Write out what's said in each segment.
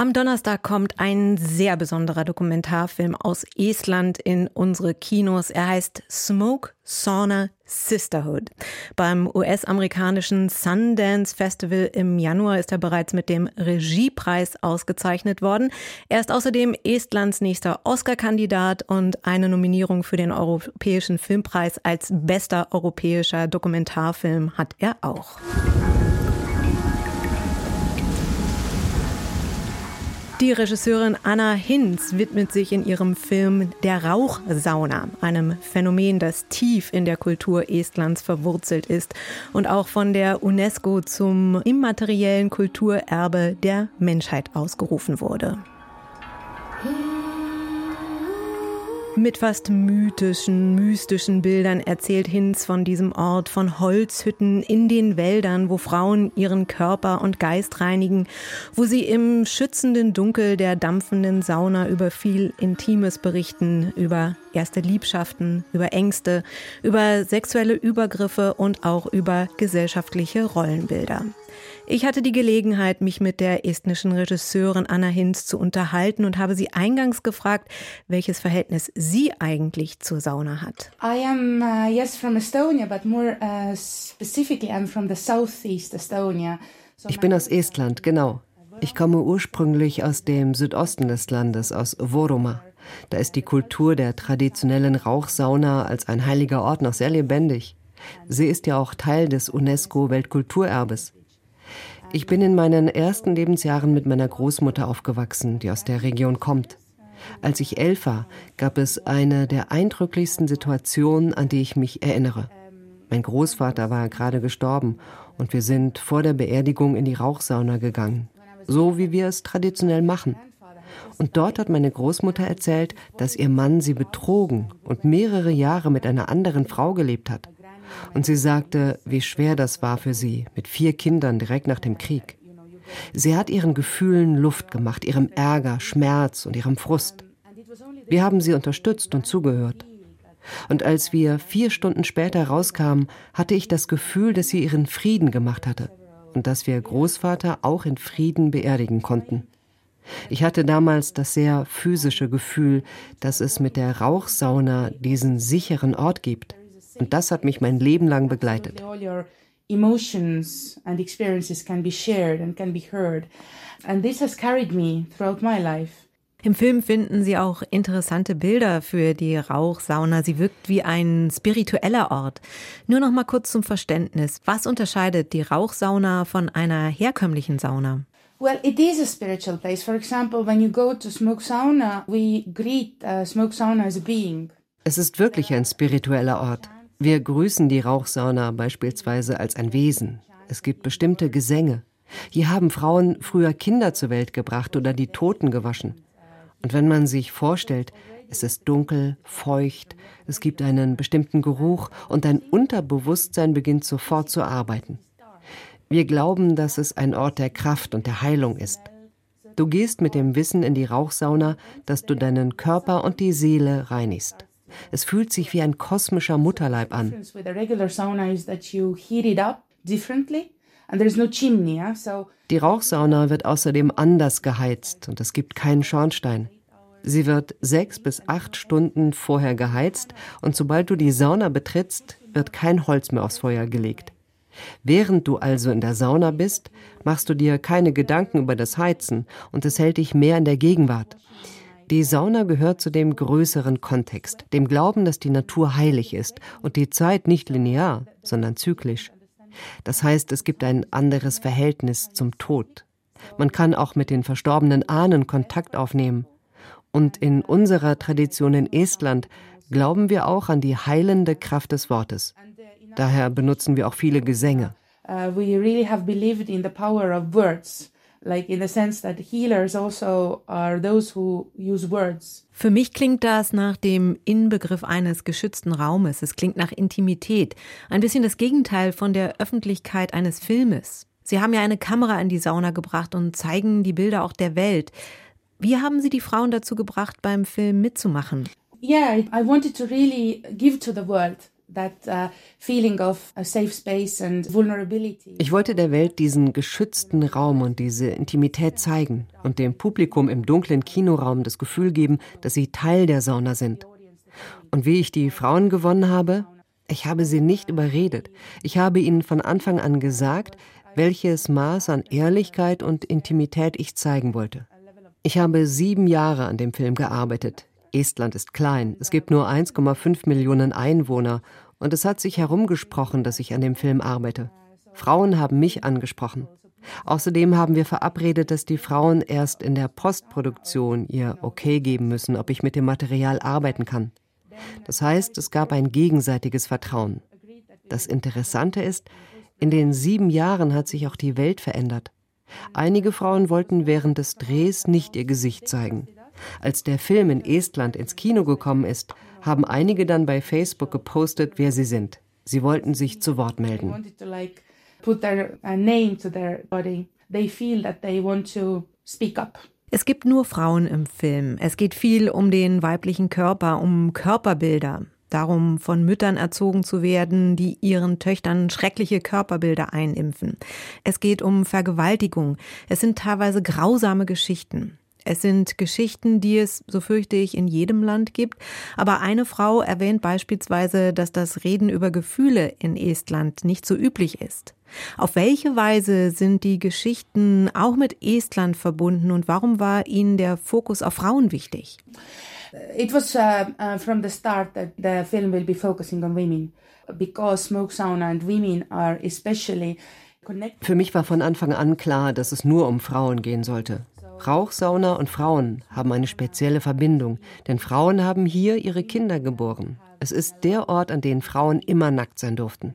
am Donnerstag kommt ein sehr besonderer Dokumentarfilm aus Estland in unsere Kinos. Er heißt Smoke Sauna Sisterhood. Beim US-amerikanischen Sundance Festival im Januar ist er bereits mit dem Regiepreis ausgezeichnet worden. Er ist außerdem Estlands nächster Oscar-Kandidat und eine Nominierung für den Europäischen Filmpreis als bester europäischer Dokumentarfilm hat er auch. Die Regisseurin Anna Hinz widmet sich in ihrem Film Der Rauchsauna, einem Phänomen, das tief in der Kultur Estlands verwurzelt ist und auch von der UNESCO zum immateriellen Kulturerbe der Menschheit ausgerufen wurde. Mit fast mythischen, mystischen Bildern erzählt Hinz von diesem Ort, von Holzhütten in den Wäldern, wo Frauen ihren Körper und Geist reinigen, wo sie im schützenden Dunkel der dampfenden Sauna über viel Intimes berichten, über erste Liebschaften, über Ängste, über sexuelle Übergriffe und auch über gesellschaftliche Rollenbilder. Ich hatte die Gelegenheit, mich mit der estnischen Regisseurin Anna Hinz zu unterhalten und habe sie eingangs gefragt, welches Verhältnis sie eigentlich zur Sauna hat. I am uh, yes from Estonia, but more uh, specifically I'm from the southeast Estonia. ich bin aus Estland, genau. Ich komme ursprünglich aus dem Südosten des Landes, aus Voroma. Da ist die Kultur der traditionellen Rauchsauna als ein heiliger Ort noch sehr lebendig. Sie ist ja auch Teil des UNESCO-Weltkulturerbes. Ich bin in meinen ersten Lebensjahren mit meiner Großmutter aufgewachsen, die aus der Region kommt. Als ich elf war, gab es eine der eindrücklichsten Situationen, an die ich mich erinnere. Mein Großvater war gerade gestorben und wir sind vor der Beerdigung in die Rauchsauna gegangen, so wie wir es traditionell machen. Und dort hat meine Großmutter erzählt, dass ihr Mann sie betrogen und mehrere Jahre mit einer anderen Frau gelebt hat. Und sie sagte, wie schwer das war für sie, mit vier Kindern direkt nach dem Krieg. Sie hat ihren Gefühlen Luft gemacht, ihrem Ärger, Schmerz und ihrem Frust. Wir haben sie unterstützt und zugehört. Und als wir vier Stunden später rauskamen, hatte ich das Gefühl, dass sie ihren Frieden gemacht hatte und dass wir Großvater auch in Frieden beerdigen konnten. Ich hatte damals das sehr physische Gefühl, dass es mit der Rauchsauna diesen sicheren Ort gibt. Und das hat mich mein Leben lang begleitet. Emotions and experiences can be shared and can be heard. And this has carried me throughout my life. Im Film finden Sie auch interessante Bilder für die Rauchsauna. Sie wirkt wie ein spiritueller Ort. Nur noch mal kurz zum Verständnis. Was unterscheidet die Rauchsauna von einer herkömmlichen Sauna? Well, it is a spiritual place. For example, when you go to smoke sauna, we greet uh, smoke sauna as a being. Es ist wirklich ein spiritueller Ort. Wir grüßen die Rauchsauna beispielsweise als ein Wesen. Es gibt bestimmte Gesänge. Hier haben Frauen früher Kinder zur Welt gebracht oder die Toten gewaschen. Und wenn man sich vorstellt, es ist dunkel, feucht, es gibt einen bestimmten Geruch und dein Unterbewusstsein beginnt sofort zu arbeiten. Wir glauben, dass es ein Ort der Kraft und der Heilung ist. Du gehst mit dem Wissen in die Rauchsauna, dass du deinen Körper und die Seele reinigst. Es fühlt sich wie ein kosmischer Mutterleib an. Die Rauchsauna wird außerdem anders geheizt und es gibt keinen Schornstein. Sie wird sechs bis acht Stunden vorher geheizt und sobald du die Sauna betrittst, wird kein Holz mehr aufs Feuer gelegt. Während du also in der Sauna bist, machst du dir keine Gedanken über das Heizen und es hält dich mehr in der Gegenwart. Die Sauna gehört zu dem größeren Kontext, dem Glauben, dass die Natur heilig ist und die Zeit nicht linear, sondern zyklisch. Das heißt, es gibt ein anderes Verhältnis zum Tod. Man kann auch mit den verstorbenen Ahnen Kontakt aufnehmen. Und in unserer Tradition in Estland glauben wir auch an die heilende Kraft des Wortes. Daher benutzen wir auch viele Gesänge. Uh, we really have believed in the power of words like in the sense that healers also are those who use words. Für mich klingt das nach dem Inbegriff eines geschützten Raumes. Es klingt nach Intimität. Ein bisschen das Gegenteil von der Öffentlichkeit eines Filmes. Sie haben ja eine Kamera in die Sauna gebracht und zeigen die Bilder auch der Welt. Wie haben Sie die Frauen dazu gebracht, beim Film mitzumachen? Yeah, I wanted to really give to the world ich wollte der Welt diesen geschützten Raum und diese Intimität zeigen und dem Publikum im dunklen Kinoraum das Gefühl geben, dass sie Teil der Sauna sind. Und wie ich die Frauen gewonnen habe, ich habe sie nicht überredet. Ich habe ihnen von Anfang an gesagt, welches Maß an Ehrlichkeit und Intimität ich zeigen wollte. Ich habe sieben Jahre an dem Film gearbeitet. Estland ist klein, es gibt nur 1,5 Millionen Einwohner und es hat sich herumgesprochen, dass ich an dem Film arbeite. Frauen haben mich angesprochen. Außerdem haben wir verabredet, dass die Frauen erst in der Postproduktion ihr Okay geben müssen, ob ich mit dem Material arbeiten kann. Das heißt, es gab ein gegenseitiges Vertrauen. Das Interessante ist, in den sieben Jahren hat sich auch die Welt verändert. Einige Frauen wollten während des Drehs nicht ihr Gesicht zeigen. Als der Film in Estland ins Kino gekommen ist, haben einige dann bei Facebook gepostet, wer sie sind. Sie wollten sich zu Wort melden. Es gibt nur Frauen im Film. Es geht viel um den weiblichen Körper, um Körperbilder. Darum, von Müttern erzogen zu werden, die ihren Töchtern schreckliche Körperbilder einimpfen. Es geht um Vergewaltigung. Es sind teilweise grausame Geschichten. Es sind Geschichten, die es, so fürchte ich, in jedem Land gibt. Aber eine Frau erwähnt beispielsweise, dass das Reden über Gefühle in Estland nicht so üblich ist. Auf welche Weise sind die Geschichten auch mit Estland verbunden und warum war Ihnen der Fokus auf Frauen wichtig? It was uh, uh, from the start that the film will be focusing on women because smoke sauna and women are especially Für mich war von Anfang an klar, dass es nur um Frauen gehen sollte. Rauchsauna und Frauen haben eine spezielle Verbindung, denn Frauen haben hier ihre Kinder geboren. Es ist der Ort, an dem Frauen immer nackt sein durften.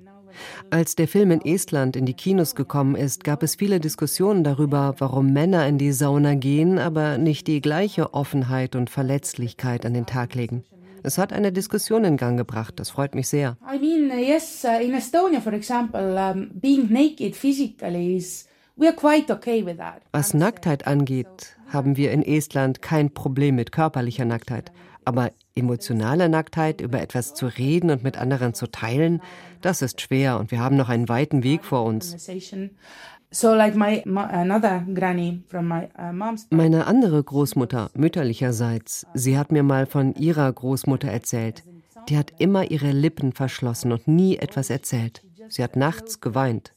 Als der Film in Estland in die Kinos gekommen ist, gab es viele Diskussionen darüber, warum Männer in die Sauna gehen, aber nicht die gleiche Offenheit und Verletzlichkeit an den Tag legen. Es hat eine Diskussion in Gang gebracht, das freut mich sehr. I mean, yes, uh, in Estonia, for example, um, being naked physically is was Nacktheit angeht, haben wir in Estland kein Problem mit körperlicher Nacktheit. Aber emotionale Nacktheit, über etwas zu reden und mit anderen zu teilen, das ist schwer und wir haben noch einen weiten Weg vor uns. Uh, Meine andere Großmutter, mütterlicherseits, sie hat mir mal von ihrer Großmutter erzählt. Die hat immer ihre Lippen verschlossen und nie etwas erzählt. Sie hat nachts geweint.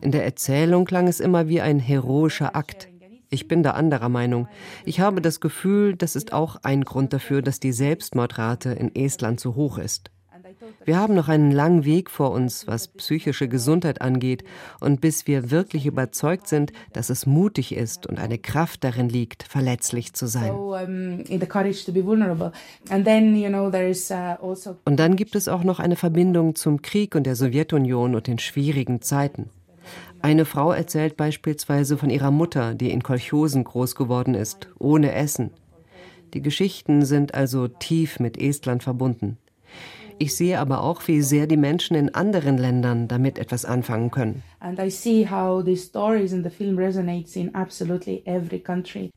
In der Erzählung klang es immer wie ein heroischer Akt. Ich bin da anderer Meinung. Ich habe das Gefühl, das ist auch ein Grund dafür, dass die Selbstmordrate in Estland so hoch ist. Wir haben noch einen langen Weg vor uns, was psychische Gesundheit angeht, und bis wir wirklich überzeugt sind, dass es mutig ist und eine Kraft darin liegt, verletzlich zu sein. Uh, also und dann gibt es auch noch eine Verbindung zum Krieg und der Sowjetunion und den schwierigen Zeiten. Eine Frau erzählt beispielsweise von ihrer Mutter, die in Kolchosen groß geworden ist, ohne Essen. Die Geschichten sind also tief mit Estland verbunden. Ich sehe aber auch, wie sehr die Menschen in anderen Ländern damit etwas anfangen können.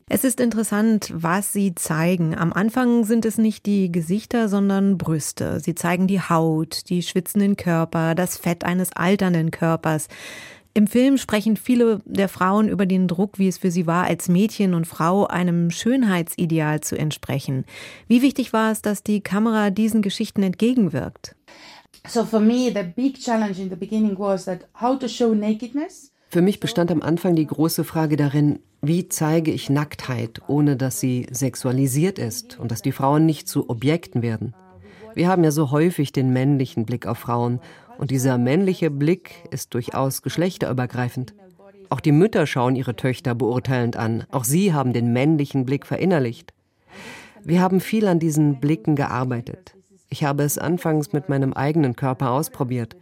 Es ist interessant, was sie zeigen. Am Anfang sind es nicht die Gesichter, sondern Brüste. Sie zeigen die Haut, die schwitzenden Körper, das Fett eines alternden Körpers. Im Film sprechen viele der Frauen über den Druck, wie es für sie war, als Mädchen und Frau einem Schönheitsideal zu entsprechen. Wie wichtig war es, dass die Kamera diesen Geschichten entgegenwirkt? So for me the big challenge in the beginning was that how to show nakedness. Für mich bestand am Anfang die große Frage darin, wie zeige ich Nacktheit, ohne dass sie sexualisiert ist und dass die Frauen nicht zu Objekten werden. Wir haben ja so häufig den männlichen Blick auf Frauen und dieser männliche Blick ist durchaus geschlechterübergreifend. Auch die Mütter schauen ihre Töchter beurteilend an. Auch sie haben den männlichen Blick verinnerlicht. Wir haben viel an diesen Blicken gearbeitet. Ich habe es anfangs mit meinem eigenen Körper ausprobiert.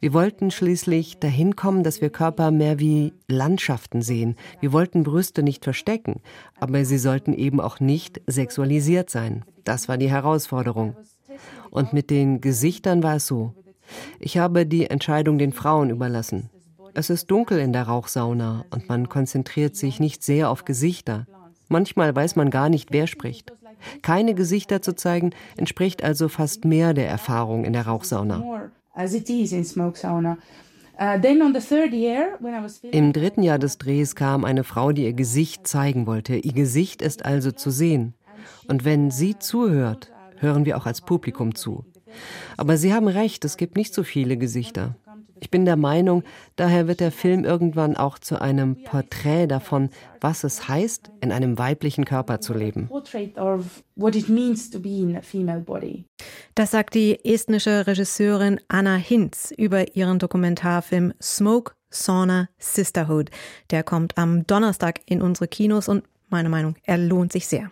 Wir wollten schließlich dahin kommen, dass wir Körper mehr wie Landschaften sehen. Wir wollten Brüste nicht verstecken, aber sie sollten eben auch nicht sexualisiert sein. Das war die Herausforderung. Und mit den Gesichtern war es so. Ich habe die Entscheidung den Frauen überlassen. Es ist dunkel in der Rauchsauna und man konzentriert sich nicht sehr auf Gesichter. Manchmal weiß man gar nicht, wer spricht. Keine Gesichter zu zeigen, entspricht also fast mehr der Erfahrung in der Rauchsauna. Uh, Im dritten Jahr des Drehs kam eine Frau, die ihr Gesicht zeigen wollte. Ihr Gesicht ist also zu sehen. Und wenn sie zuhört, hören wir auch als Publikum zu. Aber Sie haben recht, es gibt nicht so viele Gesichter. Ich bin der Meinung, daher wird der Film irgendwann auch zu einem Porträt davon, was es heißt, in einem weiblichen Körper zu leben. Das sagt die estnische Regisseurin Anna Hinz über ihren Dokumentarfilm Smoke, Sauna, Sisterhood. Der kommt am Donnerstag in unsere Kinos und meine Meinung, er lohnt sich sehr.